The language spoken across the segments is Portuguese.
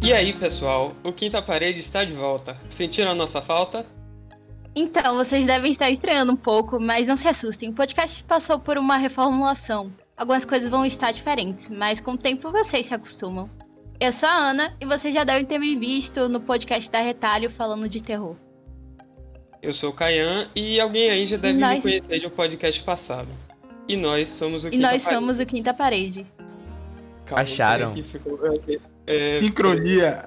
E aí, pessoal, o Quinta Parede está de volta. Sentiram a nossa falta? Então, vocês devem estar estranhando um pouco, mas não se assustem. O podcast passou por uma reformulação. Algumas coisas vão estar diferentes, mas com o tempo vocês se acostumam. Eu sou a Ana e vocês já devem ter me visto no podcast da Retalho falando de terror. Eu sou o Caian e alguém aí já deve Nós- me conhecer de um podcast passado. E nós somos o E Quinta nós Parede. somos o Quinta Parede. Calma, Acharam? ficou- É, Sincronia.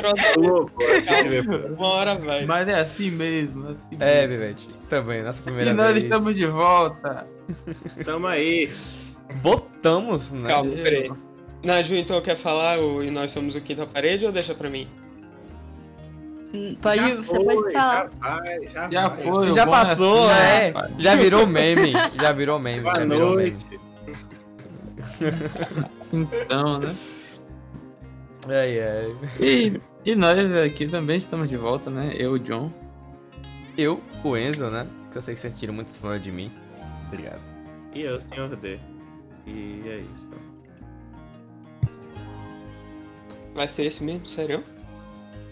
Calma, uma hora vai. Mas é assim mesmo. Assim É. Bivete. Também, nossa primeira E nós vez. estamos de volta. Tamo aí. Voltamos, né? Calma, peraí. Naju, então quer falar o E Nós Somos o Quinta Parede ou deixa pra mim? Pode, Já você foi, pode falar. Já vai, já, Já vai. foi. Já bom é passou, é. Já virou meme. Já virou meme. Boa já virou meme. Então, né? Ai, ai. E, e nós aqui também estamos de volta, né? Eu, o John. Eu, o Enzo, né? Que eu sei que você tira muito sonho de mim. Obrigado. E eu, senhor D. E é isso. Vai ser esse mesmo, sério?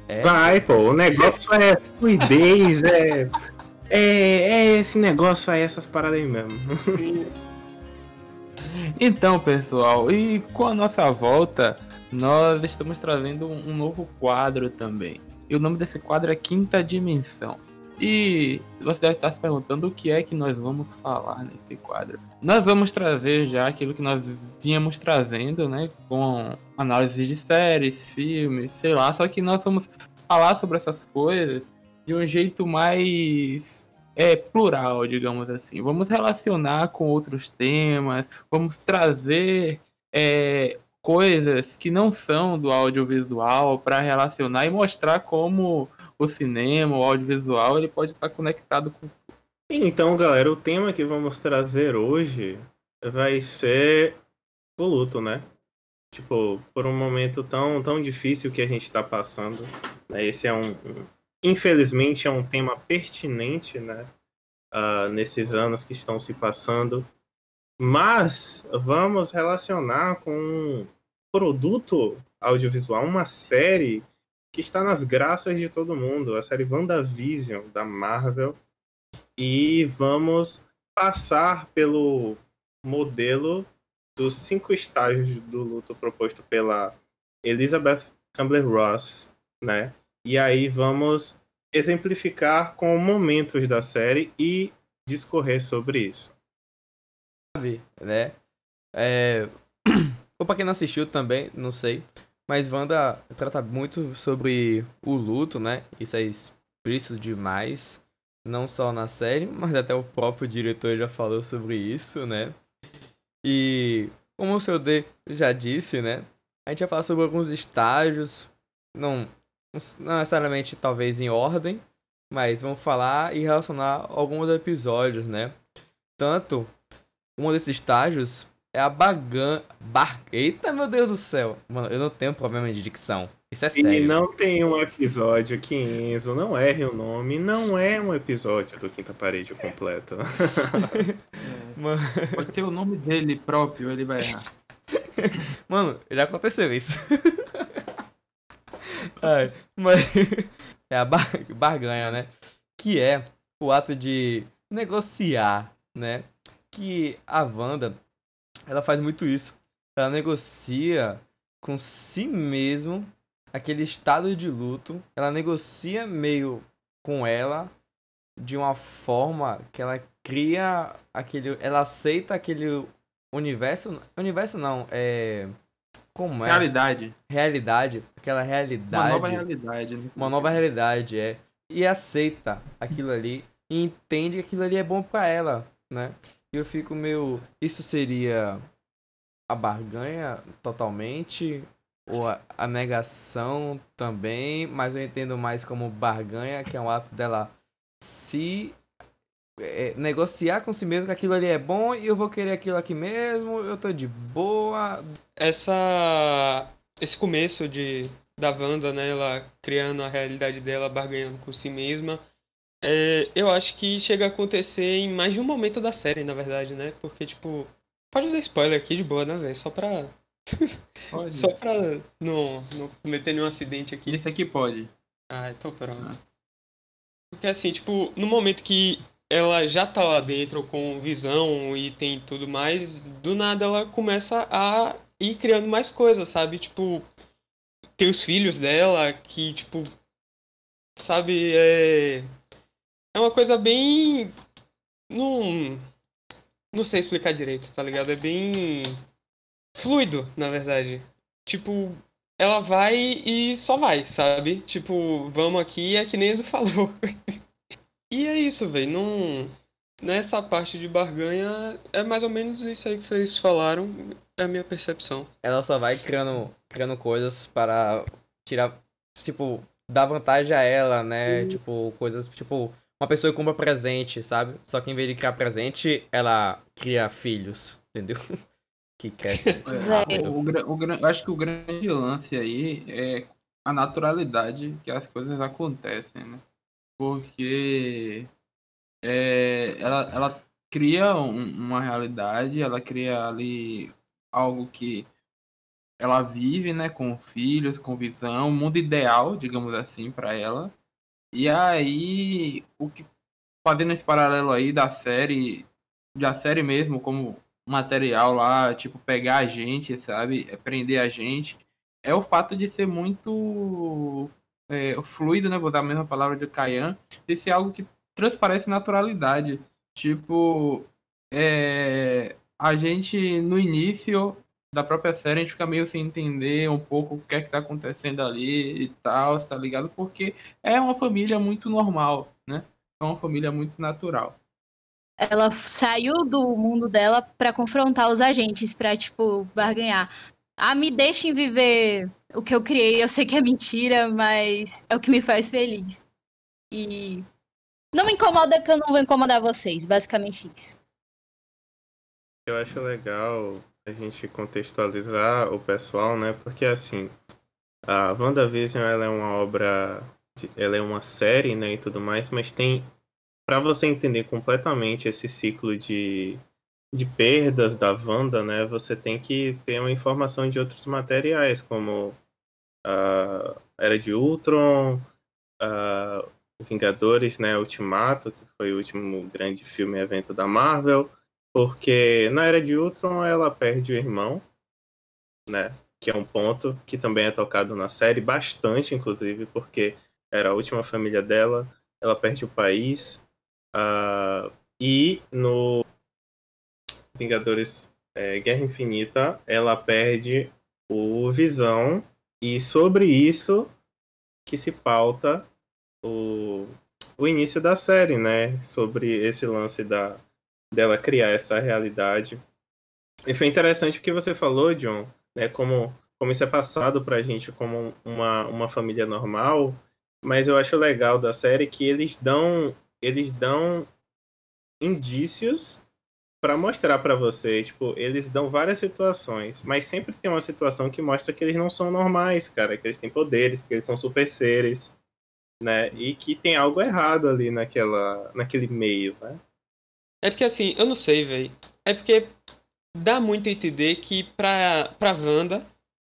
É, Vai, pô. O negócio é fluidez, é. É, é esse negócio aí, essas paradas aí mesmo. Então, pessoal, e com a nossa volta, nós estamos trazendo um novo quadro também. E o nome desse quadro é Quinta Dimensão. E você deve estar se perguntando o que é que nós vamos falar nesse quadro. Nós vamos trazer já aquilo que nós vínhamos trazendo, né? Com análise de séries, filmes, sei lá. Só que nós vamos falar sobre essas coisas de um jeito mais é, plural, digamos assim. Vamos relacionar com outros temas, vamos trazer é, coisas que não são do audiovisual para relacionar e mostrar como o cinema, o audiovisual, ele pode estar conectado com Então, galera, o tema que vamos trazer hoje vai ser o luto, né? Tipo, por um momento tão, tão difícil que a gente tá passando. né? Esse é um. Infelizmente, é um tema pertinente, né? ah, nesses anos que estão se passando. Mas vamos relacionar com um produto audiovisual, uma série que está nas graças de todo mundo, a série WandaVision da Marvel e vamos passar pelo modelo dos cinco estágios do luto proposto pela Elizabeth Campbell-Ross, né? E aí vamos exemplificar com momentos da série e discorrer sobre isso. né? É... Ou pra quem não assistiu também, não sei. Mas Wanda trata muito sobre o luto, né? Isso é explícito demais. Não só na série, mas até o próprio diretor já falou sobre isso, né? E como o seu D já disse, né? A gente vai falar sobre alguns estágios. Não, não necessariamente talvez em ordem. Mas vamos falar e relacionar alguns episódios, né? Tanto um desses estágios é a bagan... Bar... Eita, meu Deus do céu. Mano, eu não tenho problema de dicção. Isso é E sério. não tem um episódio que Enzo não erre o nome, não é um episódio do Quinta Parede completo. Mano, Pode ser o nome dele próprio, ele vai errar. mano, já aconteceu isso. Ai, mas... É a bar... barganha, né? Que é o ato de negociar, né? Que a Wanda, ela faz muito isso. Ela negocia com si mesmo aquele estado de luto. Ela negocia meio com ela de uma forma que ela cria aquele. Ela aceita aquele universo. Universo não, é. Como é? Realidade. Realidade. Aquela realidade. Uma nova realidade. Né? Uma nova realidade, é. E aceita aquilo ali. E entende que aquilo ali é bom pra ela, né? E eu fico meio. Isso seria a barganha totalmente? Ou a, a negação também? Mas eu entendo mais como barganha, que é um ato dela se é, negociar com si mesmo que aquilo ali é bom e eu vou querer aquilo aqui mesmo, eu tô de boa. Essa. Esse começo de. Da Wanda, né? Ela criando a realidade dela, barganhando com si mesma. é, eu acho que chega a acontecer em mais de um momento da série, na verdade, né? Porque, tipo. Pode dar spoiler aqui de boa, né, velho? Só pra. Só pra não, não cometer nenhum acidente aqui. Esse aqui pode. Ah, então pronto. Porque assim, tipo, no momento que ela já tá lá dentro com visão e tem tudo mais, do nada ela começa a ir criando mais coisas, sabe? Tipo, tem os filhos dela que, tipo, sabe, é. É uma coisa bem. Não. Não sei explicar direito, tá ligado? É bem. fluido, na verdade. Tipo, ela vai e só vai, sabe? Tipo, vamos aqui, é que nem Enzo falou. e é isso, velho. Não. Nessa parte de barganha, é mais ou menos isso aí que vocês falaram, é a minha percepção. Ela só vai criando, criando coisas para tirar, tipo, dar vantagem a ela, né? Tipo, coisas, tipo, uma pessoa que compra presente, sabe? Só que em vez de criar presente, ela cria filhos, entendeu? que crescem É, o, o eu acho que o grande lance aí é a naturalidade que as coisas acontecem, né? Porque é, ela, ela cria um- uma realidade, ela cria ali algo que ela vive, né, com filhos, com visão, um mundo ideal, digamos assim, para ela. E aí, o que fazendo esse paralelo aí da série, da série mesmo, como material lá, tipo, pegar a gente, sabe? É prender a gente. É o fato de ser muito é, fluido, né? Vou usar a mesma palavra de Kayan, de ser algo que transparece naturalidade. Tipo, é, a gente no início da própria série a gente fica meio sem entender um pouco o que é que tá acontecendo ali e tal, tá ligado? Porque é uma família muito normal, né? É uma família muito natural. Ela saiu do mundo dela pra confrontar os agentes, pra, tipo, barganhar. Ah, me deixem viver o que eu criei. Eu sei que é mentira, mas é o que me faz feliz. E não me incomoda que eu não vou incomodar vocês, basicamente isso. Eu acho legal a gente contextualizar o pessoal, né? Porque assim, a WandaVision ela é uma obra, ela é uma série, né, e tudo mais, mas tem para você entender completamente esse ciclo de de perdas da Wanda, né, você tem que ter uma informação de outros materiais, como a Era de Ultron, a Vingadores, né, Ultimato, que foi o último grande filme evento da Marvel, porque na Era de Ultron ela perde o irmão, né, que é um ponto que também é tocado na série, bastante inclusive, porque era a última família dela, ela perde o país, ah, e no Vingadores é, Guerra Infinita ela perde o Visão, e sobre isso que se pauta o, o início da série, né? Sobre esse lance da, dela criar essa realidade. E foi interessante o que você falou, John, né? Como, como isso é passado pra gente como uma, uma família normal, mas eu acho legal da série que eles dão eles dão indícios para mostrar para você, tipo, eles dão várias situações, mas sempre tem uma situação que mostra que eles não são normais, cara, que eles têm poderes, que eles são super seres, né? E que tem algo errado ali naquela naquele meio, né? É porque assim, eu não sei, velho. É porque dá muito a entender que pra, pra Wanda,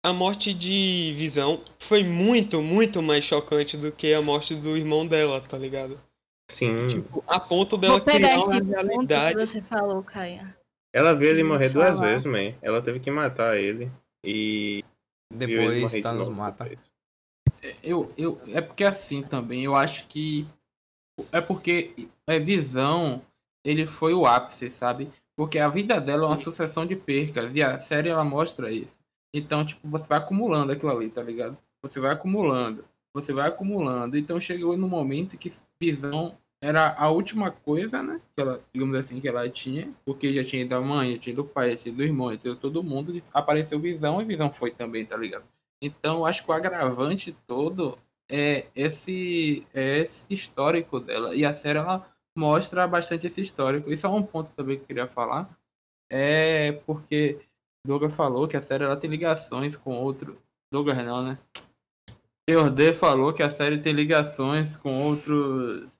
a morte de Visão foi muito, muito mais chocante do que a morte do irmão dela, tá ligado? Sim. Tipo, a ponto dela Vou pegar criar esse uma ponto que realidade. você falou, Caia. Ela viu ele morrer duas vezes, man. Ela teve que matar ele e Depois de Thanos novo mata. depois. Eu, eu, é porque assim também, eu acho que. É porque é visão, ele foi o ápice, sabe? Porque a vida dela é uma sucessão de percas e a série ela mostra isso. Então, tipo, você vai acumulando aquilo ali, tá ligado? Você vai acumulando, você vai acumulando. Então chegou no momento que visão era a última coisa, né? Que ela, digamos assim, que ela tinha, porque já tinha da mãe, já tinha do pai, já tinha do irmão, já tinha todo mundo. Apareceu visão e visão foi também, tá ligado? Então, acho que o agravante todo é esse, é esse histórico dela. E a série ela mostra bastante esse histórico. Isso é um ponto também que eu queria falar. É porque Douglas falou que a série ela tem ligações com outro. Douglas não, né? Teordê falou que a série tem ligações com outros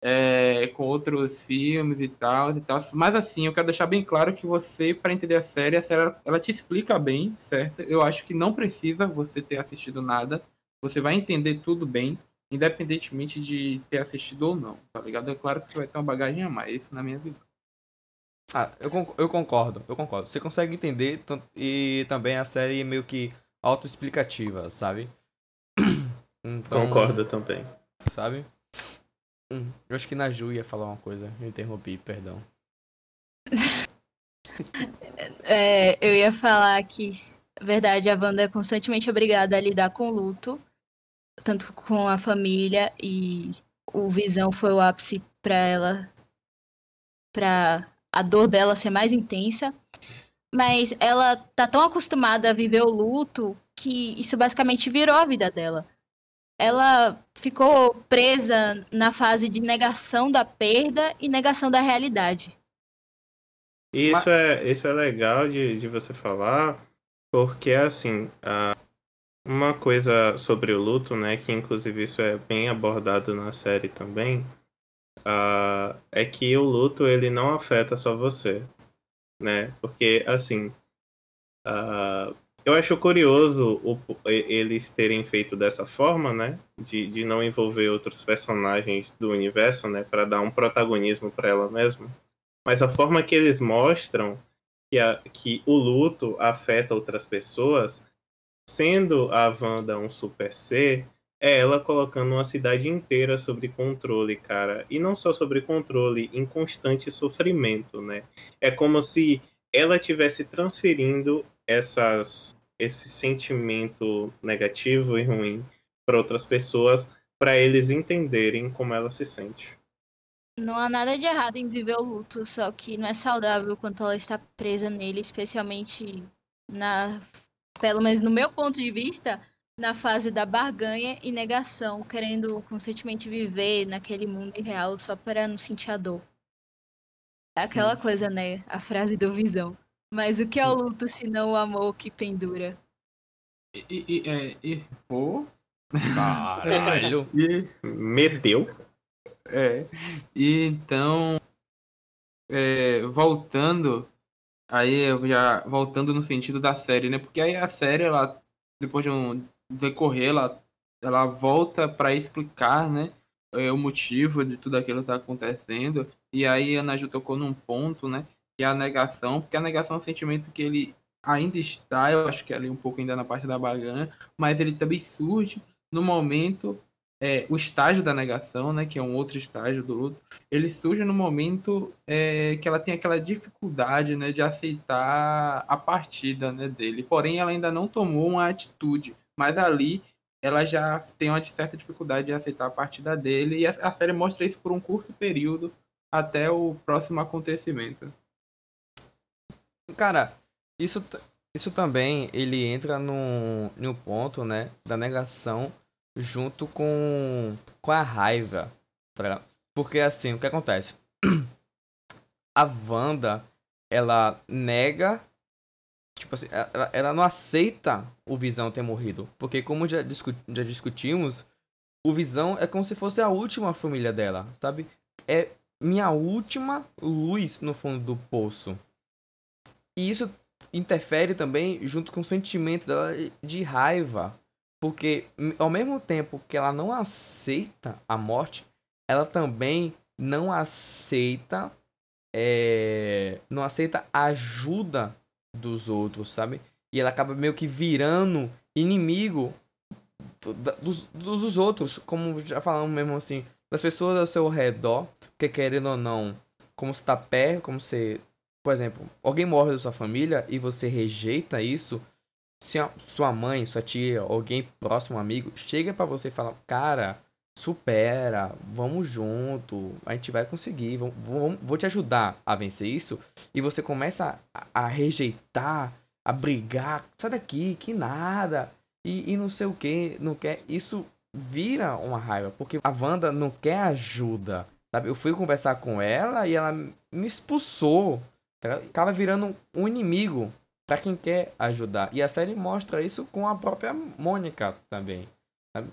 é, com outros filmes e tal, e tal. Mas assim, eu quero deixar bem claro que você, para entender a série, a série ela te explica bem, certo? Eu acho que não precisa você ter assistido nada. Você vai entender tudo bem, independentemente de ter assistido ou não, tá ligado? É claro que você vai ter uma bagagem a mais, isso na minha vida. Ah, eu, eu concordo, eu concordo. Você consegue entender e também a série é meio que autoexplicativa, sabe? Então, Concordo também. Sabe? Hum, eu acho que na Ju ia falar uma coisa. Eu interrompi, perdão. é, eu ia falar que, verdade, a Wanda é constantemente obrigada a lidar com o luto, tanto com a família, e o Visão foi o ápice para ela, para a dor dela ser mais intensa. Mas ela tá tão acostumada a viver o luto que isso basicamente virou a vida dela ela ficou presa na fase de negação da perda e negação da realidade. Isso, Mas... é, isso é legal de, de você falar, porque assim, uma coisa sobre o luto, né, que inclusive isso é bem abordado na série também, é que o luto ele não afeta só você, né? Porque assim, eu acho curioso o, eles terem feito dessa forma, né? De, de não envolver outros personagens do universo, né? Para dar um protagonismo para ela mesma. Mas a forma que eles mostram que, a, que o luto afeta outras pessoas, sendo a Wanda um super ser, é ela colocando uma cidade inteira sobre controle, cara. E não só sobre controle, em constante sofrimento, né? É como se ela tivesse transferindo essas esse sentimento negativo e ruim para outras pessoas, para eles entenderem como ela se sente. Não há nada de errado em viver o luto, só que não é saudável quando ela está presa nele, especialmente na, pelo menos no meu ponto de vista, na fase da barganha e negação, querendo constantemente viver naquele mundo irreal só para não sentir a dor. É aquela coisa, né? A frase do Visão. Mas o que é o luto se não o amor que pendura? E, e, é, e, pô. Caralho. e, Meteu. É. E então. É, voltando. Aí eu já. Voltando no sentido da série, né? Porque aí a série, ela. Depois de um decorrer, ela, ela volta para explicar, né? É, o motivo de tudo aquilo que tá acontecendo. E aí a Ana Ju tocou num ponto, né? É a negação, porque a negação é um sentimento que ele ainda está, eu acho que é ali um pouco ainda na parte da bagana, mas ele também surge no momento, é, o estágio da negação, né, que é um outro estágio do luto, ele surge no momento é, que ela tem aquela dificuldade, né, de aceitar a partida, né, dele. Porém, ela ainda não tomou uma atitude, mas ali ela já tem uma certa dificuldade de aceitar a partida dele e a, a série mostra isso por um curto período até o próximo acontecimento. Cara, isso, isso também ele entra no, no ponto, né, da negação junto com, com a raiva. Tá Porque assim, o que acontece? A Wanda, ela nega. Tipo assim, ela, ela não aceita o Visão ter morrido. Porque, como já, discu já discutimos, o Visão é como se fosse a última família dela, sabe? É minha última luz no fundo do poço. E isso interfere também junto com o sentimento dela de raiva. Porque ao mesmo tempo que ela não aceita a morte, ela também não aceita é, não aceita a ajuda dos outros, sabe? E ela acaba meio que virando inimigo dos, dos outros, como já falamos mesmo assim, das pessoas ao seu redor, porque querendo ou não, como você tá perto, como você por exemplo, alguém morre da sua família e você rejeita isso, se a, sua mãe, sua tia, alguém próximo, um amigo, chega para você e fala, cara, supera, vamos junto, a gente vai conseguir, vamos, vamos, vou te ajudar a vencer isso, e você começa a, a rejeitar, a brigar, sai daqui, que nada, e, e não sei o que, não quer, isso vira uma raiva, porque a Wanda não quer ajuda, sabe? Eu fui conversar com ela e ela me expulsou acaba virando um inimigo para quem quer ajudar. E a série mostra isso com a própria Mônica também. Sabe?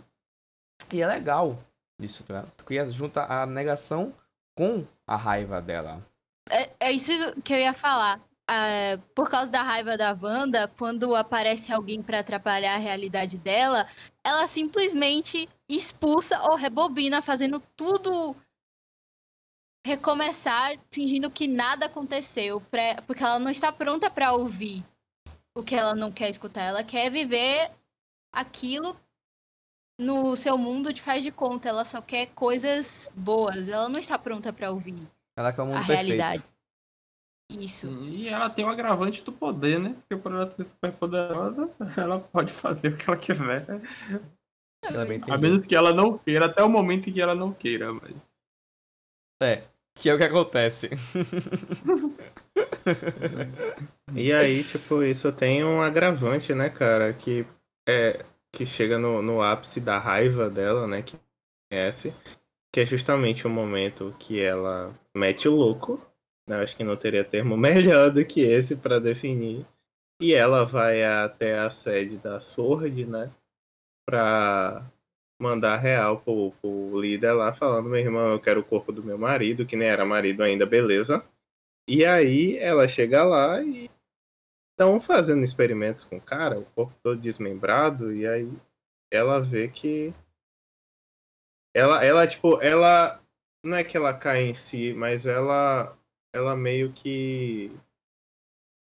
E é legal. Isso, tá? Cria junta a negação com a raiva dela. É, é isso que eu ia falar. É, por causa da raiva da Wanda, quando aparece alguém pra atrapalhar a realidade dela, ela simplesmente expulsa ou rebobina, fazendo tudo recomeçar, fingindo que nada aconteceu, pra- porque ela não está pronta pra ouvir o que ela não quer escutar. Ela quer viver aquilo no seu mundo de faz de conta. Ela só quer coisas boas. Ela não está pronta pra ouvir Ela quer o mundo a perfeito. realidade. Isso. E ela tem o agravante do poder, né? Porque por ela ser super poderosa, ela pode fazer o que ela quiser. Ela é A menos que ela não queira, até o momento em que ela não queira, mas. É, que é o que acontece. E aí, tipo, isso tem um agravante, né, cara? Que é que chega no, no ápice da raiva dela, né? Que conhece. Que é justamente o momento que ela mete o louco. né, acho que não teria termo melhor do que esse pra definir. E ela vai até a sede da Sword, né? Pra mandar real pro, pro líder lá, falando: meu irmão, eu quero o corpo do meu marido, que nem era marido ainda, beleza. E aí ela chega lá e estão fazendo experimentos com o cara, o corpo todo desmembrado, e aí ela vê que. Ela, ela, tipo, ela. Não é que ela cai em si, mas ela. Ela meio que.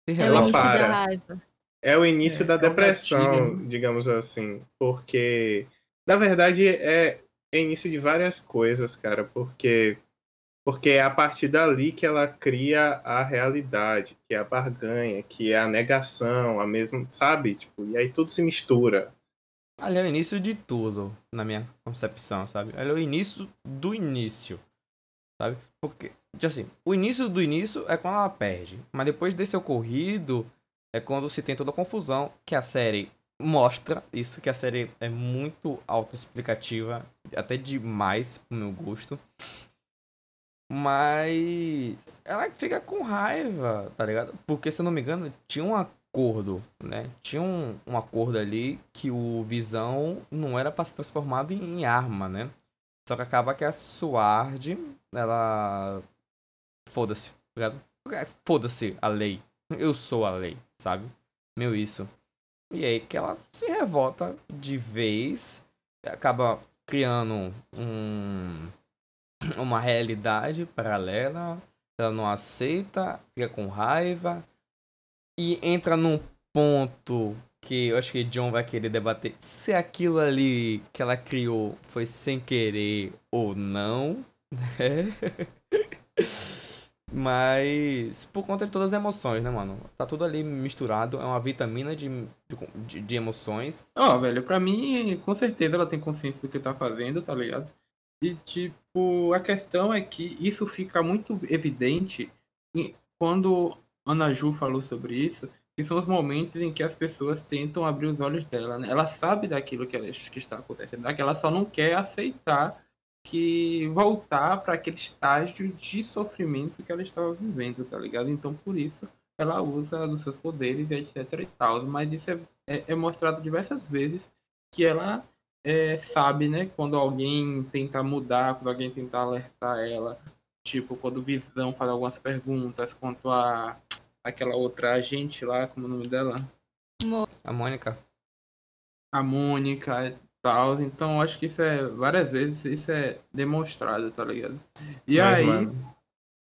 É o Ela início para. da raiva. É o início É, da é um depressão, gatilho, né? digamos assim. Porque, na verdade, é, é início de várias coisas, cara. Porque, porque é a partir dali que ela cria a realidade, que é a barganha, que é a negação, a mesma. Sabe? Tipo, e aí tudo se mistura. Ali é o início de tudo, na minha concepção, sabe? Ali é o início do início, sabe? Porque, tipo assim, o início do início é quando ela perde. Mas depois desse ocorrido, é quando se tem toda a confusão, que a série mostra isso, que a série é muito autoexplicativa, até demais pro meu gosto. Mas ela fica com raiva, tá ligado? Porque, se eu não me engano, tinha um acordo, né? Tinha um, um acordo ali que o Visão não era pra ser transformado em arma, né? Só que acaba que a Sword, ela. Foda-se, tá ligado? É, Foda-se a lei. Eu sou a lei, sabe? Meu isso. E aí que ela se revolta de vez, acaba criando um uma realidade paralela, ela não aceita, fica com raiva e entra num ponto que eu acho que John vai querer debater se aquilo ali que ela criou foi sem querer ou não, né? Mas por conta de todas as emoções, né, mano? Tá tudo ali misturado, é uma vitamina de, de, de emoções. Ó, velho, pra mim, com certeza ela tem consciência do que tá fazendo, tá ligado? E, tipo, a questão é que isso fica muito evidente quando Ana Ju falou sobre isso, que são os momentos em que as pessoas tentam abrir os olhos dela, né? Ela sabe daquilo que, ela, que está acontecendo, que ela só não quer aceitar que voltar para aquele estágio de sofrimento que ela estava vivendo, tá ligado? Então, por isso, ela usa dos seus poderes e etc e tal. Mas isso é, é, é mostrado diversas vezes que ela é, sabe, né? Quando alguém tenta mudar, quando alguém tenta alertar ela. Tipo, quando o Visão faz algumas perguntas quanto a aquela outra agente lá, como é o nome dela? A Mônica. A Mônica tal. Então, acho que isso é, várias vezes, isso é demonstrado, tá ligado? E Mas, aí, mano,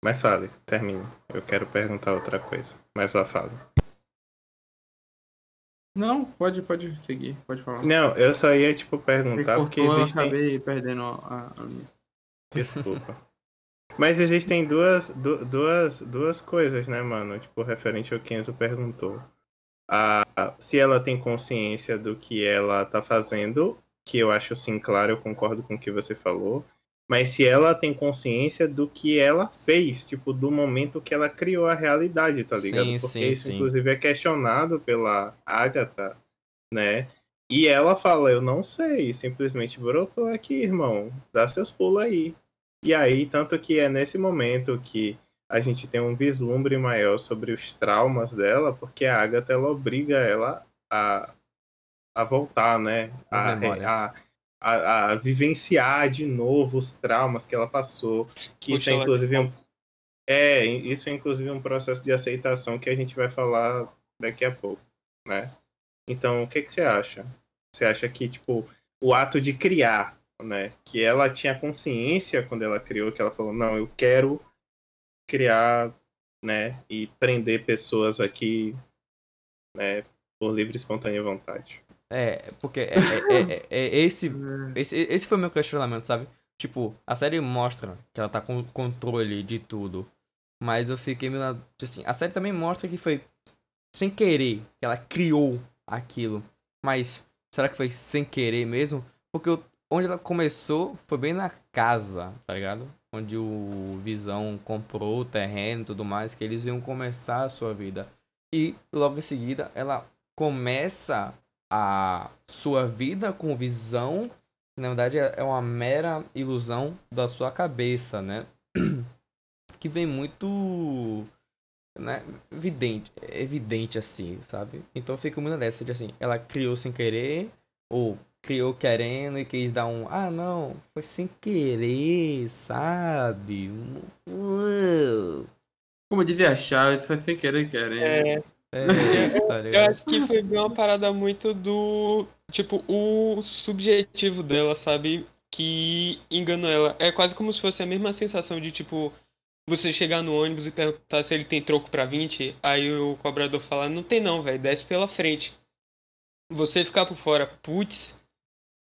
mas fale, termine. Eu quero perguntar outra coisa. Mas vá, fale. não, pode, pode seguir, pode falar. Não, eu só ia, tipo, perguntar porque cortou, eu existem. acabei perdendo a, a linha. Desculpa. Mas existem duas, du- duas, duas coisas, né, mano? Tipo, referente ao que Enzo perguntou. A, se ela tem consciência do que ela tá fazendo, que eu acho sim, claro, eu concordo com o que você falou. Mas se ela tem consciência do que ela fez, tipo, do momento que ela criou a realidade, tá ligado? Sim, Porque sim, isso, sim. inclusive, é questionado pela Agatha, né? E ela fala, eu não sei, simplesmente brotou aqui, irmão. Dá seus pulos aí. E aí, tanto que é nesse momento que a gente tem um vislumbre maior sobre os traumas dela, porque a Agatha ela obriga ela a, a voltar, né? A, a, a, a vivenciar de novo os traumas que ela passou. Que Puxa isso é inclusive um, é, isso é inclusive um processo de aceitação que a gente vai falar daqui a pouco, né? Então, o que, que você acha? Você acha que, tipo, o ato de criar, né? Que ela tinha consciência quando ela criou, que ela falou, não, eu quero criar, né? E prender pessoas aqui, né? Por livre e espontânea vontade. É, porque é, é- é- é- é esse, esse, esse foi o meu questionamento, sabe? Tipo, a série mostra que ela tá com controle de tudo. Mas eu fiquei meio na- assim, a série também mostra que foi sem querer que ela criou aquilo. Mas será que foi sem querer mesmo? Porque onde ela começou foi bem na casa, tá ligado? Onde o Visão comprou o terreno e tudo mais, que eles iam começar a sua vida. E logo em seguida ela começa a sua vida com visão, que na verdade é é uma mera ilusão da sua cabeça, né? Que vem muito né, evidente, evidente assim, sabe? Então eu fico muito nessa de assim, ela criou sem querer ou criou querendo e quis dar um, ah, não, foi sem querer, sabe? Uou. Como dizia Chaves, foi sem querer querendo. É, É, tá eu acho que foi bem uma parada muito do. Tipo, o subjetivo dela, sabe? Que enganou ela. É quase como se fosse a mesma sensação de, tipo, você chegar no ônibus e perguntar se ele tem troco pra 20, aí o cobrador fala, não tem não, velho, desce pela frente. Você ficar por fora, putz,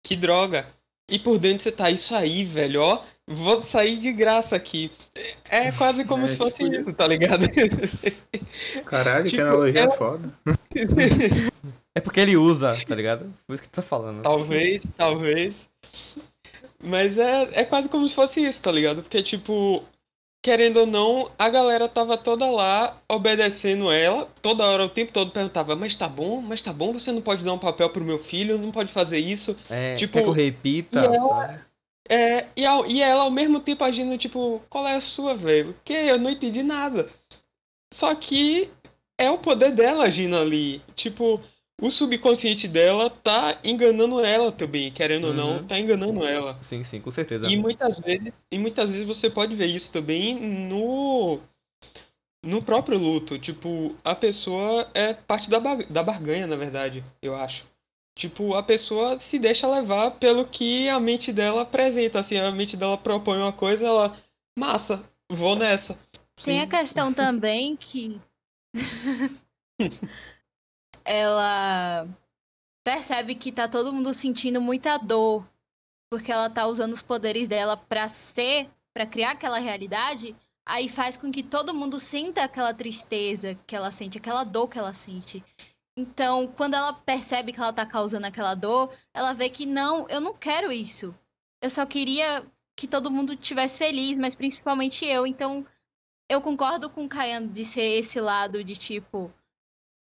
que droga. E por dentro você tá, isso aí, velho, ó, vou sair de graça aqui. É quase como É, se fosse tipo isso, tá ligado? Caralho, que Tipo, analogia ela- foda. É porque ele usa, tá ligado? Por isso que tu tá falando. Talvez, talvez. Mas é, é quase como se fosse isso, tá ligado? Porque, tipo, querendo ou não, a galera tava toda lá obedecendo ela. Toda hora, o tempo todo perguntava: Mas tá bom? Mas tá bom? Você não pode dar um papel pro meu filho? Não pode fazer isso? É, Tipo, quer que eu repita, e ela- sabe? É, e, ao- e ela ao mesmo tempo agindo, tipo, qual é a sua, velho? Que eu não entendi nada. Só que é o poder dela agindo ali. Tipo, o subconsciente dela tá enganando ela também, querendo ou não, Uhum. tá enganando ela. Sim, sim, com certeza. E muitas vezes, e muitas vezes você pode ver isso também no no próprio luto, tipo, a pessoa é parte da, ba- da barganha, na verdade, eu acho. Tipo, a pessoa se deixa levar pelo que a mente dela apresenta, assim, a mente dela propõe uma coisa, ela, massa, vou nessa. Tem a questão também que ela percebe que tá todo mundo sentindo muita dor porque ela tá usando os poderes dela pra ser, pra criar aquela realidade, aí faz com que todo mundo sinta aquela tristeza que ela sente, aquela dor que ela sente. Então, quando ela percebe que ela tá causando aquela dor, ela vê que não, eu não quero isso. Eu só queria que todo mundo tivesse feliz, mas principalmente eu. Então, eu concordo com o Kayan de ser esse lado de tipo,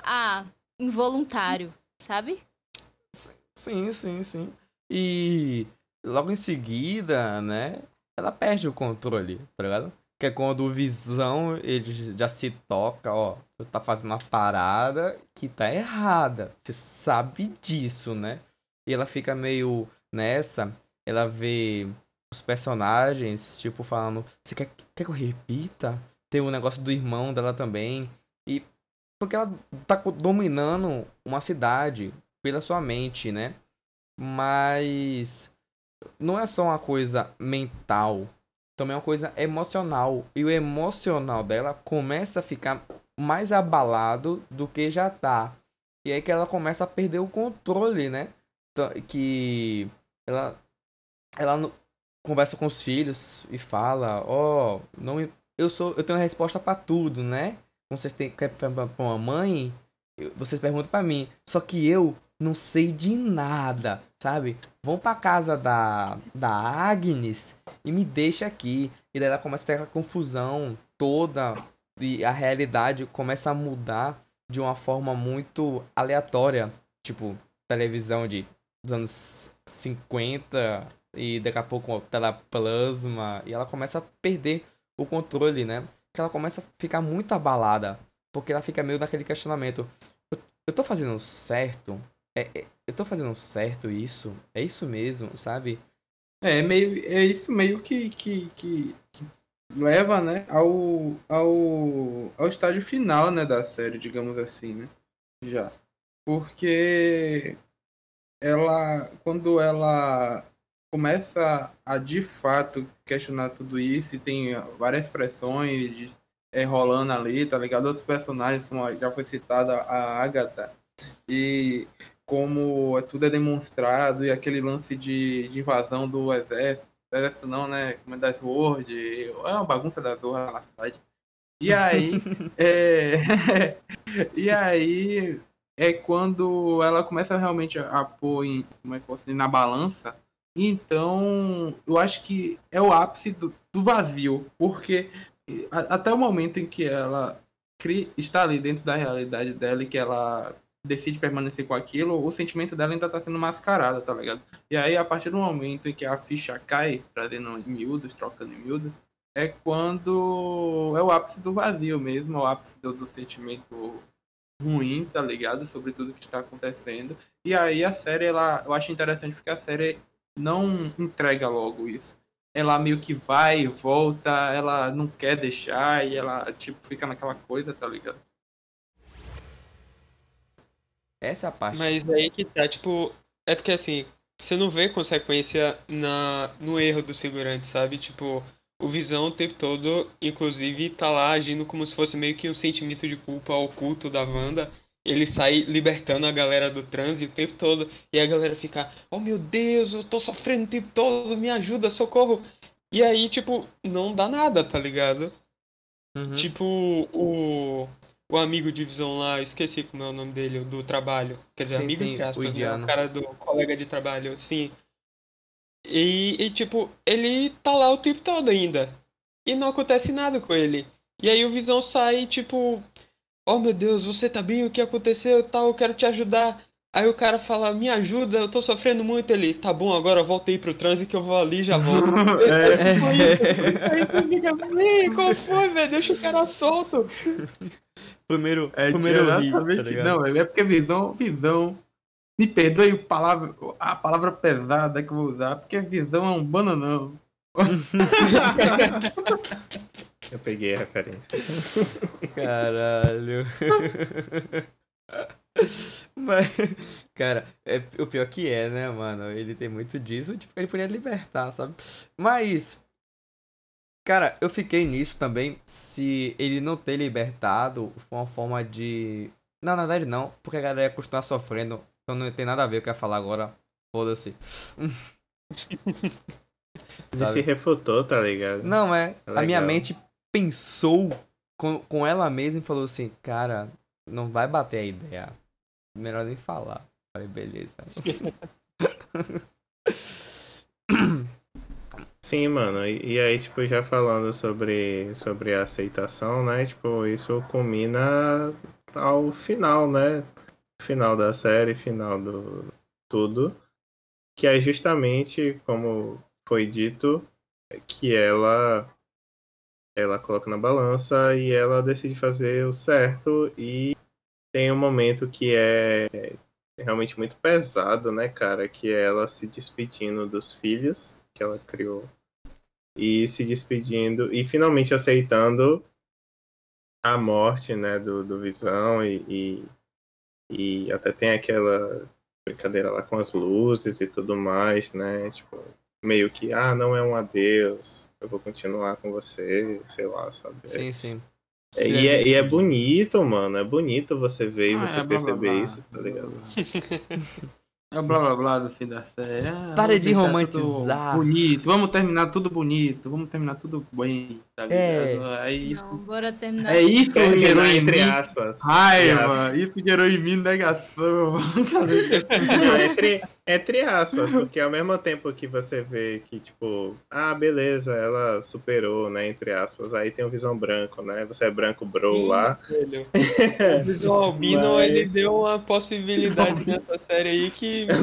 ah, involuntário, sabe? Sim, sim, sim. E logo em seguida, né? Ela perde o controle, tá ligado? Que é quando o Visão, ele já se toca, ó. Tu tá fazendo uma parada que tá errada. Você sabe disso, né? E ela fica meio nessa. Ela vê os personagens, tipo, falando: Você quer, quer que eu repita? Tem o negócio do irmão dela também. Porque ela tá dominando uma cidade pela sua mente, né? Mas não é só uma coisa mental, também é uma coisa emocional. E o emocional dela começa a ficar mais abalado do que já tá. E aí que ela começa a perder o controle, né? Que ela ela conversa com os filhos e fala, ó, não eu sou eu tenho resposta pra tudo, né? Quando vocês têm quer pra pra uma mãe, vocês perguntam pra mim, só que eu não sei de nada, sabe? Vão pra casa da, da Agnes e me deixa aqui. E daí ela começa a ter aquela confusão toda e a realidade começa a mudar de uma forma muito aleatória. Tipo, televisão de dos anos 50 e daqui a pouco teleplasma e ela começa a perder o controle, né? Que ela começa a ficar muito abalada, porque ela fica meio naquele questionamento. Eu, eu tô fazendo certo? É, é- eu tô fazendo certo isso? É isso mesmo, sabe? É, meio, é isso meio que, que, que, que leva, né, ao, ao, ao estágio final, né, da série, digamos assim, né? Já. Porque ela, quando ela começa a de fato questionar tudo isso e tem várias expressões de, é, rolando ali, tá ligado? Outros personagens, como já foi citada a Agatha, e como tudo é demonstrado, e aquele lance de, de invasão do exército, exército não, né? Como é das Word, é uma bagunça da Zorra na cidade. E aí, é... e aí é quando ela começa realmente a pôr em, como é que fosse, na balança então, eu acho que é o ápice do, do vazio, porque a, até o momento em que ela está ali dentro da realidade dela e que ela decide permanecer com aquilo, o sentimento dela ainda está sendo mascarado, tá ligado? E aí, a partir do momento em que a ficha cai, trazendo miúdos, trocando miúdos, é quando é o ápice do vazio mesmo, é o ápice do, do sentimento ruim, tá ligado? Sobre tudo que está acontecendo. E aí a série, ela, eu acho interessante porque a série não entrega logo isso. Ela meio que vai e volta, ela não quer deixar e ela, tipo, fica naquela coisa, tá ligado? Essa é a parte. Mas aí que tá, tipo, é porque assim, você não vê consequência na, no erro do segurante, sabe? Tipo, o Visão o tempo todo, inclusive, tá lá agindo como se fosse meio que um sentimento de culpa oculto da Wanda ele sai libertando a galera do trânsito o tempo todo. E a galera fica, oh meu Deus, eu tô sofrendo o tempo todo, me ajuda, socorro. E aí, tipo, não dá nada, tá ligado? Uhum. Tipo, o, o amigo de visão lá, esqueci como é o nome dele, do trabalho. Quer dizer, sim, amigo sim, entre aspas, o, né? o cara do colega de trabalho, sim. E, e, tipo, ele tá lá o tempo todo ainda. E não acontece nada com ele. E aí o Visão sai, tipo, oh meu Deus, você tá bem? O que aconteceu? Tal, eu quero te ajudar. Aí o cara fala, me ajuda, eu tô sofrendo muito. Ele, tá bom, agora volta aí pro trânsito que eu vou ali e já volto. é. Aí você fica, qual foi, velho? Deixa o cara solto. Primeiro, é, primeiro exatamente, tá não, é porque visão, visão. Me perdoe a palavra, a palavra pesada que eu vou usar, porque visão é um bananão. Eu peguei a referência. Caralho. Mas, cara, é, o pior que é, né, mano? Ele tem muito disso, tipo, ele podia libertar, sabe? Mas, cara, eu fiquei nisso também. Se ele não ter libertado, foi uma forma de. Não, na verdade não, porque a galera ia continuar sofrendo. Então não tem nada a ver o que eu ia falar agora. Foda-se. Ele se refutou, tá ligado? Não, é. é a minha mente pensou com, com ela mesma e falou assim, cara, não vai bater a ideia. Melhor nem falar. Falei, beleza. Sim, mano. E, e, aí, tipo, já falando sobre, sobre a aceitação, né? Tipo, isso culmina ao final, né? Final da série, final do tudo. Que é justamente, como foi dito, que ela ela coloca na balança e ela decide fazer o certo e tem um momento que é realmente muito pesado, né, cara, que é ela se despedindo dos filhos que ela criou e se despedindo e finalmente aceitando a morte, né, do, do Visão e, e, e até tem aquela brincadeira lá com as luzes e tudo mais, né, tipo, meio que, ah, não é um adeus, eu vou continuar com você, sei lá, sabe? Sim, sim. É, e, é, e, é, bonito, mano. É bonito você ver e ah, você é perceber blá, blá, isso, tá ligado? É o blá blá blá do fim da série. Ah, Para de romantizar. Bonito, vamos terminar tudo bonito, vamos terminar tudo bem, tá é. ligado? É. Aí, Não, bora terminar. É isso que gerou em entre mim aspas. Raiva, isso gerou em mim negação. Tá Não, entre, Entre aspas, porque ao mesmo tempo que você vê que, tipo, ah, beleza, ela superou, né? Entre aspas, aí tem o Visão Branco, né? Você é branco bro lá. Velho. O Visão Albino, Mas- ele deu uma possibilidade nessa série aí que.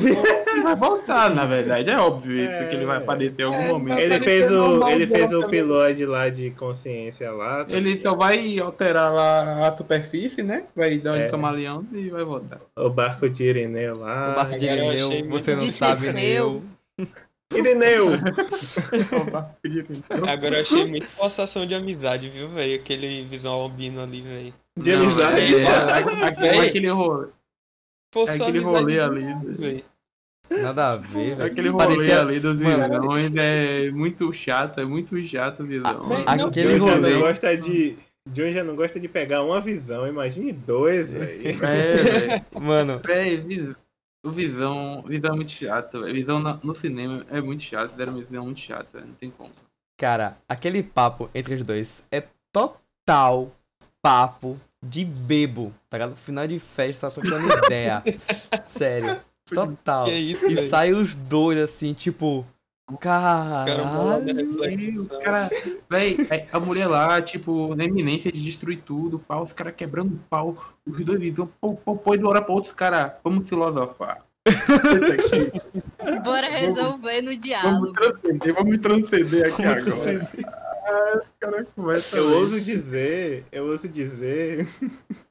Ele vai voltar, na verdade. É óbvio isso, É. que ele vai aparecer em algum É, momento. Ele fez o, ele fez o pilote lá de consciência lá. tá? Ele só vai alterar lá a superfície, né? Vai dar É. um camaleão e vai voltar. O barco de Irineu O lá. barco de Irineu, você não De sabe nem eu. Irineu! Agora eu achei muito forçação de amizade, viu, velho? Aquele Visão Albino ali, velho. De Não, amizade. É, é, aquele, aquele rolê, Forçou aquele a rolê ali. velho. Nada a ver, velho. Aquele rolê Parecia- ali dos vilões é muito chato, é muito chato o vilão. Ah, não, Aquele John já rolê. não gosta de. John já não gosta de pegar uma visão, imagine dois aí. É, velho. Mano, Vis- o Visão, Visão é muito chato, velho. Visão no cinema é muito chato, deram uma visão muito chata, não tem como. cara, aquele papo entre os dois é total papo de bebo, tá ligado? Final de festa, tá trocando ideia. Sério, total. É isso, E velho? sai os dois assim, tipo, caralho. cara, véi, é, a mulher lá, tipo, na iminência de destruir tudo, pau, os caras quebrando o pau, os dois visão, pô, pô, pô, e de uma hora pra outra, os caras, vamos filosofar. Bora resolver no vamos diálogo. transcender, vamos transcender aqui Vamos agora. transcender. Ah, começam Eu ouso dizer, eu ouso dizer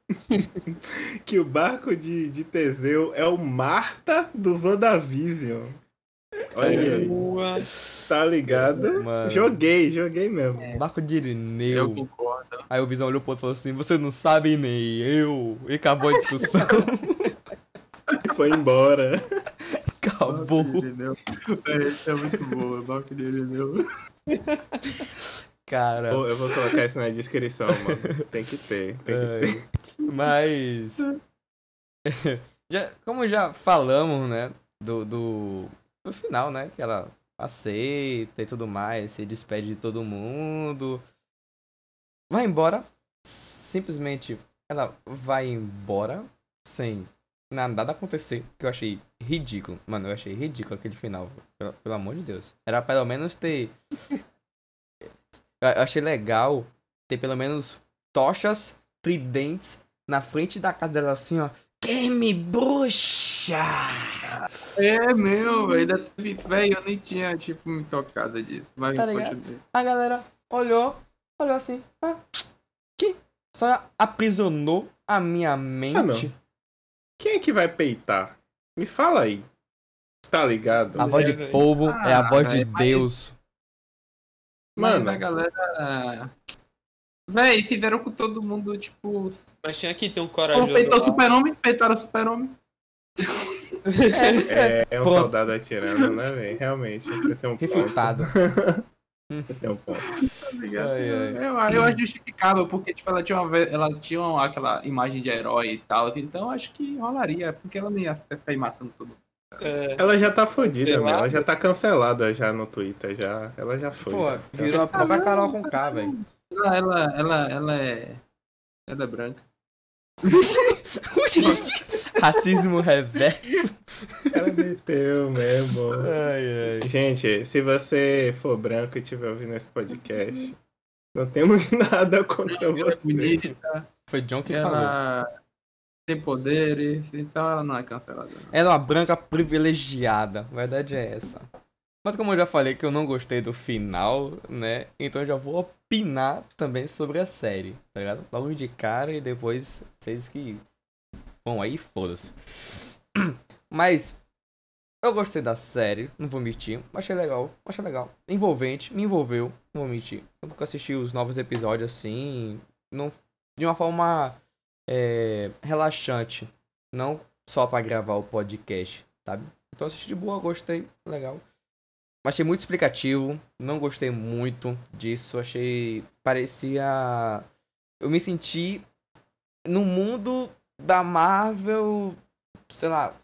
que o barco de, de Teseu é o Marta do WandaVision. Olha aí, Boa. tá ligado? Mano. Joguei, joguei mesmo. Barco de Eu Irineu. concordo. Aí o Visão olhou pro outro e falou assim: Você não sabe nem eu. E acabou a discussão. Foi embora. acabou. É, isso é muito bom, é banco de Irineu. Cara. Pô, Eu vou colocar isso na descrição, mano. Tem que ter. Tem que ter. Ai, Mas. já, como já falamos, né? Do, do, do final, né? Que ela aceita e tudo mais, se despede de todo mundo. Vai embora. Simplesmente ela vai embora sem nada acontecer. Que eu achei ridículo. Mano, eu achei ridículo aquele final. Pelo, pelo amor de Deus. Era pelo menos ter. Eu achei legal ter pelo menos tochas tridentes na frente da casa dela assim, ó. Queime bruxa! É meu, velho. Velho, eu nem tinha, tipo, me tocado disso. Mas Tá. A galera olhou, olhou assim, ah, que? Só aprisionou a minha mente. Quem é que vai peitar? Me fala aí. Tá ligado? A voz de velho. povo é a Ah, voz de velho, mas- Deus. Mano, Mas a galera. Véi, fizeram com todo mundo, tipo. Mas tinha que ter um corajoso peitou o super-homem, peitaram o super-homem. É, é um Pronto. soldado atirando, né, velho? Realmente, você tem um ponto. Refutado. Você tem um ponto. Tá ligado? Ai, ai. Eu, eu acho justificável, porque, tipo, ela tinha, uma, ela tinha uma- aquela imagem de herói e tal. Então acho que rolaria, porque ela não ia sair matando todo mundo. É, Ela já tá fodida, meu. Ela já tá cancelada já no Twitter, já. Ela já foi. Pô, já. virou a própria Carol com K, velho. Ela, ela, ela, ela é. Ela é branca. Racismo reverso. Ela meteu mesmo. Ai, ai. Gente, se você for branco e estiver ouvindo esse podcast, não temos nada contra Ela é você. bonita, Foi John que falou. ela tem poderes, então ela não é cancelada. não. Ela é uma branca privilegiada. A verdade é essa. Mas como eu já falei que eu não gostei do final, né? Então eu já vou opinar também sobre a série, tá ligado? Logo de cara e depois vocês que vão aí, foda-se. Mas eu gostei da série, não vou mentir. Achei legal, achei legal. Envolvente, me envolveu, não vou mentir. Eu nunca assisti os novos episódios assim, não, de uma forma é, relaxante. Não só pra gravar o podcast, sabe? Então assisti de boa, gostei, legal. Achei muito explicativo, não gostei muito disso, achei. parecia. Eu me senti no mundo da Marvel, sei lá,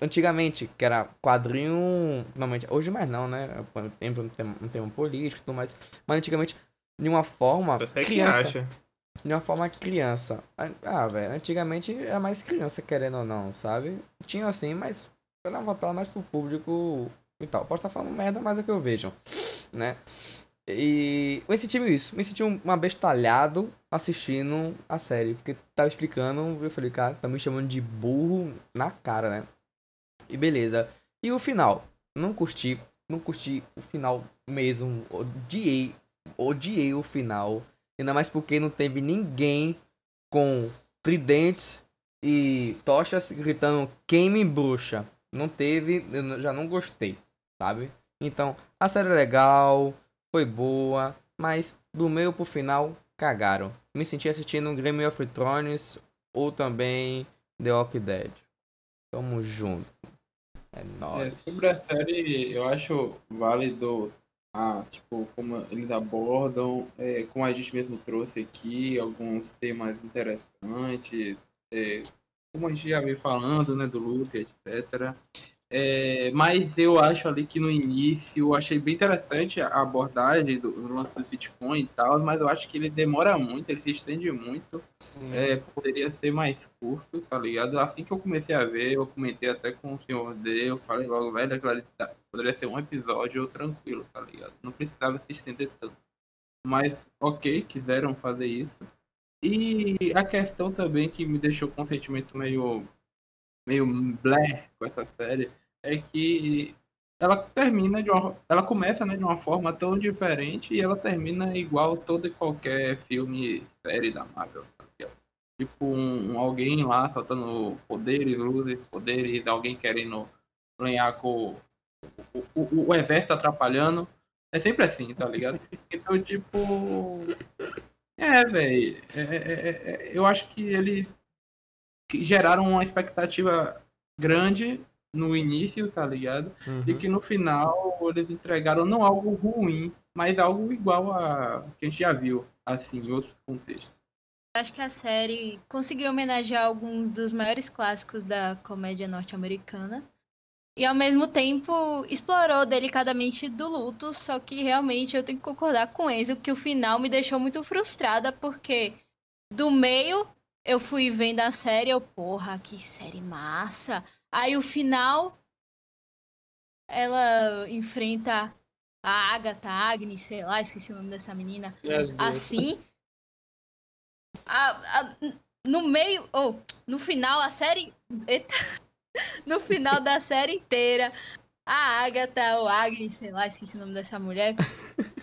antigamente, que era quadrinho. Normalmente, hoje mais não, né? Entra um tema, um tema político e tudo mais. Mas antigamente, de uma forma. Você que criança acha. de uma forma criança. Ah, velho, antigamente era mais criança, querendo ou não, sabe? Tinha assim, mas Ela voltar mais pro público e tal. Posso estar falando merda, mas é o que eu vejo, né? E eu me senti isso, me senti um, abestalhado assistindo a série, porque tava explicando, eu falei, cara, tá me chamando de burro na cara, né? E beleza. E o final? Não curti, não curti o final mesmo, odiei, odiei o final. Ainda mais porque não teve ninguém com tridentes e tochas gritando queime bruxa. Não teve, eu já não gostei, sabe? Então, a série é legal, foi boa, mas do meio pro final cagaram. Me senti assistindo Game of Thrones ou também The Walking Dead. Tamo junto. É nóis. É, sobre a série, eu acho válido ah, tipo, como eles abordam, é, como a gente mesmo trouxe aqui, alguns temas interessantes, é, como a gente já veio falando, né, do luto, etc. É, mas eu acho ali que no início eu achei bem interessante a abordagem do, do lance do sitcom e tal, mas eu acho que ele demora muito, ele se estende muito. É, poderia ser mais curto, tá ligado? Assim que eu comecei a ver, eu comentei até com o senhor D, eu falei logo, velho, aquela, poderia ser um episódio tranquilo, tá ligado? Não precisava se estender tanto. Mas ok, quiseram fazer isso. E a questão também que me deixou com um sentimento meio meio blé com essa série é que ela termina de uma, ela começa né, de uma forma tão diferente e ela termina igual todo e qualquer filme série da Marvel tipo um, alguém lá soltando poderes luzes poderes alguém querendo ganhar com o, o, o, exército atrapalhando. É sempre assim tá ligado? Então tipo é velho é, é, é, eu acho que ele que geraram uma expectativa grande no início, tá ligado? Uhum. E que no final eles entregaram não algo ruim, mas algo igual a que a gente já viu, assim, em outros contextos. Acho que a série conseguiu homenagear alguns dos maiores clássicos da comédia norte-americana. E ao mesmo tempo explorou delicadamente do luto, só que realmente eu tenho que concordar com Enzo que o final me deixou muito frustrada, porque do meio eu fui vendo a série, eu, porra, que série massa. Aí o final, ela enfrenta a Agatha, a Agnes, sei lá, esqueci o nome dessa menina. Assim. A, a, no meio, ou oh, no final, a série. Eita, no final da série inteira, a Agatha ou Agnes, sei lá, esqueci o nome dessa mulher.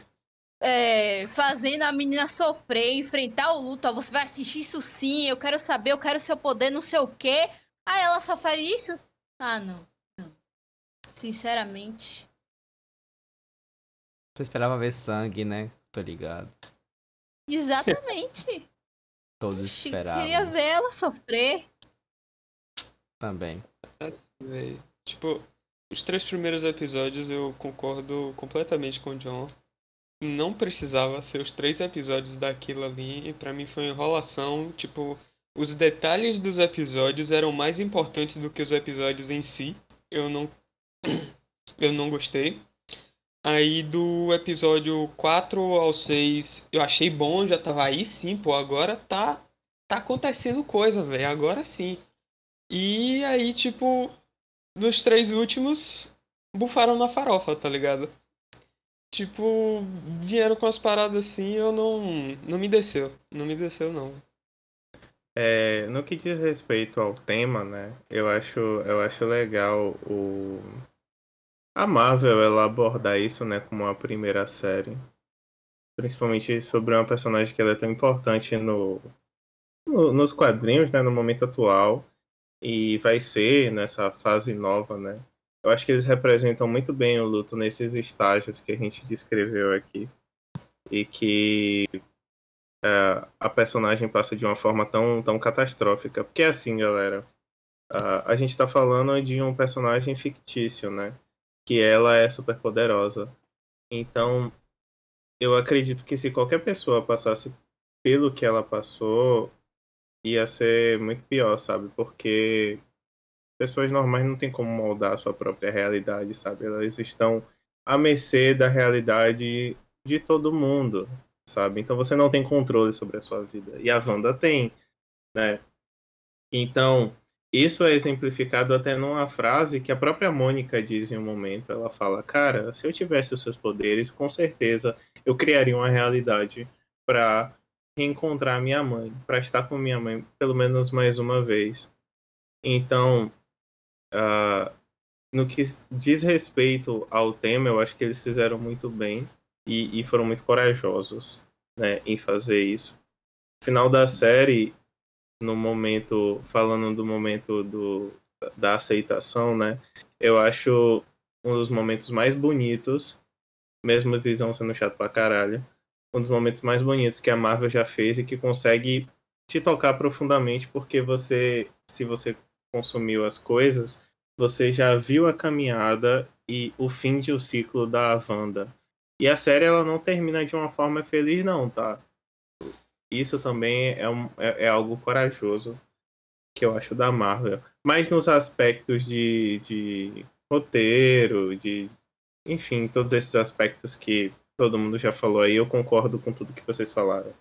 é, fazendo a menina sofrer, enfrentar o luto. Ó, você vai assistir isso sim, eu quero saber, eu quero seu poder, não sei o quê. Aí ela só faz isso? Ah, não. não. Sinceramente. Você esperava ver sangue, né? Tô ligado. Exatamente. Todos esperavam. Queria ver ela sofrer. Também. Tipo, os três primeiros episódios eu concordo completamente com o John não precisava ser os três episódios daquilo ali. E pra mim foi enrolação. Tipo, os detalhes dos episódios eram mais importantes do que os episódios em si. Eu não. eu não gostei. Aí do episódio 4 ao 6 eu achei bom, já tava aí sim, pô, agora tá tá acontecendo coisa, velho, agora sim. E aí, tipo, dos três últimos bufaram na farofa, tá ligado? Tipo, vieram com as paradas assim, eu não. Não me desceu. Não me desceu, não. É, no que diz respeito ao tema, né? Eu acho, eu acho legal o. A Marvel ela abordar isso, né, como uma primeira série. Principalmente sobre uma personagem que ela é tão importante no, no, nos quadrinhos, né, no momento atual. E vai ser nessa fase nova, né? Eu acho que eles representam muito bem o luto nesses estágios que a gente descreveu aqui. E que é, a personagem passa de uma forma tão, tão catastrófica. Porque é assim, galera. A, a gente tá falando de um personagem fictício, né? Que ela é super poderosa. Então, eu acredito que se qualquer pessoa passasse pelo que ela passou, ia ser muito pior, sabe? Porque pessoas normais não têm como moldar a sua própria realidade, sabe? Elas estão à mercê da realidade de todo mundo, sabe? Então você não tem controle sobre a sua vida. E a Wanda tem, né? Então, isso é exemplificado até numa frase que a própria Mônica diz em um momento. Ela fala: Cara, se eu tivesse os seus poderes, com certeza eu criaria uma realidade para reencontrar minha mãe, para estar com minha mãe pelo menos mais uma vez. Então, uh, no que diz respeito ao tema, eu acho que eles fizeram muito bem e, e foram muito corajosos né, em fazer isso. No final da série, no momento, falando do momento do, da aceitação, né? Eu acho um dos momentos mais bonitos, mesmo a visão sendo chato pra caralho, um dos momentos mais bonitos que a Marvel já fez e que consegue te tocar profundamente, porque você, se você consumiu as coisas, você já viu a caminhada e o fim de o ciclo da Wanda. E a série ela não termina de uma forma feliz, não, tá? Isso também é, um, é, é algo corajoso que eu acho da Marvel. Mas nos aspectos de, de roteiro, de. Enfim, todos esses aspectos que todo mundo já falou aí, eu concordo com tudo que vocês falaram.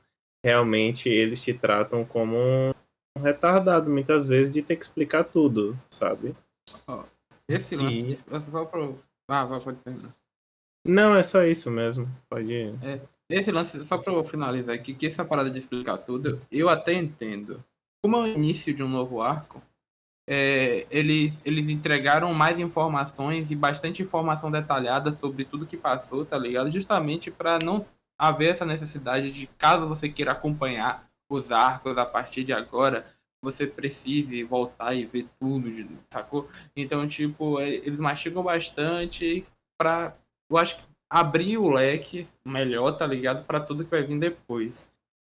Realmente eles te tratam como um retardado, muitas vezes, de ter que explicar tudo, sabe? esse lance. E... Só pro... Ah, pode terminar. Não, é só isso mesmo. Pode ir. É, esse lance, só pra eu finalizar aqui, que essa parada de explicar tudo, eu até entendo. Como é o início de um novo arco, é, eles, eles entregaram mais informações e bastante informação detalhada sobre tudo que passou, tá ligado? Justamente para não haver essa necessidade de, caso você queira acompanhar os arcos a partir de agora, você precise voltar e ver tudo, sacou? Então, tipo, é, eles mastigam bastante pra. Eu acho que abrir o leque melhor, tá ligado? Para tudo que vai vir depois.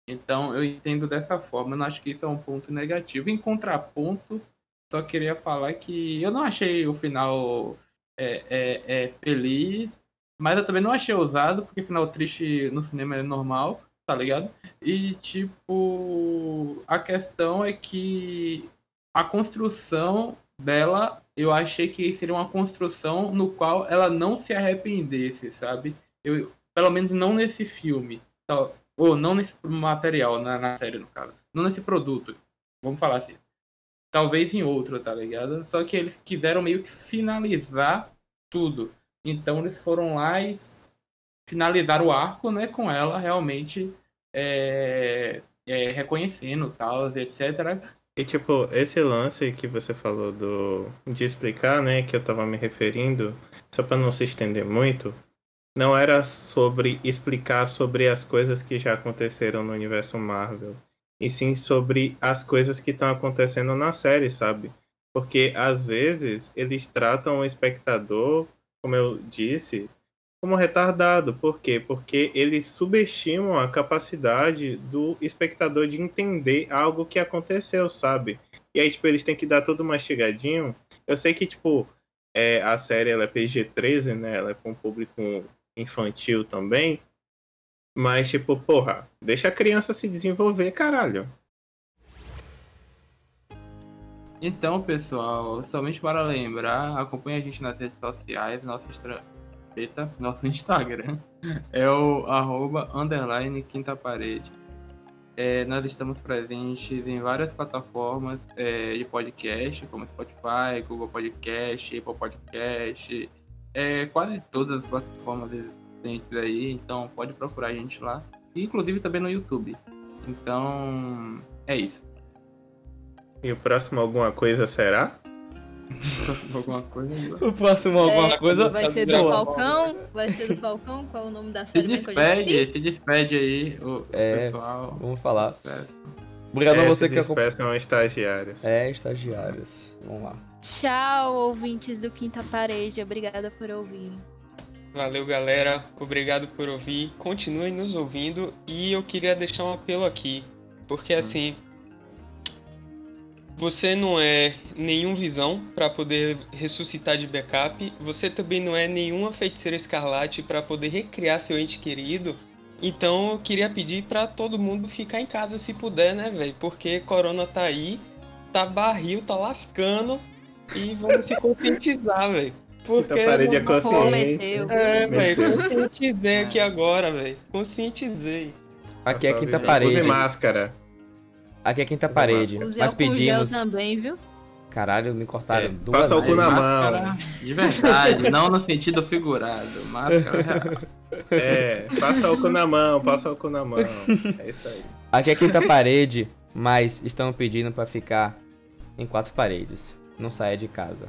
Então eu entendo dessa forma. Eu não acho que isso é um ponto negativo. Em contraponto, só queria falar que eu não achei o final é, é, é feliz, mas eu também não achei ousado, porque final triste no cinema é normal, tá ligado? E tipo, a questão é que a construção dela, eu achei que seria uma construção no qual ela não se arrependesse, sabe? Eu, pelo menos não nesse filme, ou não nesse material, na, na série, no caso. Não nesse produto, vamos falar assim. Talvez em outro, tá ligado? Só que eles quiseram meio que finalizar tudo. Então eles foram lá e finalizaram o arco, né, com ela realmente é, é, reconhecendo tal, etc. E tipo, esse lance que você falou do de explicar, né, que eu tava me referindo, só para não se estender muito, não era sobre explicar sobre as coisas que já aconteceram no universo Marvel, e sim sobre as coisas que estão acontecendo na série, sabe? Porque às vezes eles tratam o espectador, como eu disse, como retardado. Por quê? Porque eles subestimam a capacidade do espectador de entender algo que aconteceu, sabe? E aí, tipo, eles têm que dar tudo mastigadinho. Eu sei que, tipo, é, a série ela é PG-13, né? Ela é com um público infantil também. Mas, tipo, porra, deixa a criança se desenvolver, caralho. Então, pessoal, somente para lembrar, acompanhe a gente nas redes sociais, extra Nosso Instagram é o arroba underline quinta parede. É, nós estamos presentes em várias plataformas é, de podcast, como Spotify, Google Podcast, Apple Podcast, é, quase todas as plataformas existentes aí, então pode procurar a gente lá. Inclusive também no YouTube. Então, é isso. E o próximo alguma coisa será? alguma coisa. O próximo alguma É, coisa. Vai ser do Falcão? Vai ser do Falcão? Qual é o nome da Se série? já despede, se despede aí, o É, pessoal. Vamos falar. Obrigado é, a você se que acompanha. despeçam estagiários. É, estagiários. Vamos lá. Tchau, ouvintes do Quinta Parede. Obrigada por ouvirem. Valeu, galera. Obrigado por ouvir. Continuem nos ouvindo. E eu queria deixar um apelo aqui. Porque assim. Você não é nenhum visão para poder ressuscitar de backup. Você também não é nenhuma feiticeira escarlate para poder recriar seu ente querido. Então eu queria pedir para todo mundo ficar em casa se puder, né, velho? Porque corona tá aí, tá barril, tá lascando. E vamos se conscientizar, velho. Porque. Quinta parede é não- consciência. É, velho, conscientizei aqui agora, velho. Conscientizei. Aqui é a quinta Use parede. máscara. Aqui é a quinta Use parede. Use Nós álcool gel pedimos. também, viu? Caralho, me cortaram É, duas passa o cu na Máscara mão. de verdade, não no sentido figurado. Máscara real. É, passa o cu na mão, passa o cu na mão. É isso aí. Aqui é quinta parede, mas estão pedindo pra ficar em quatro paredes. Não saia de casa.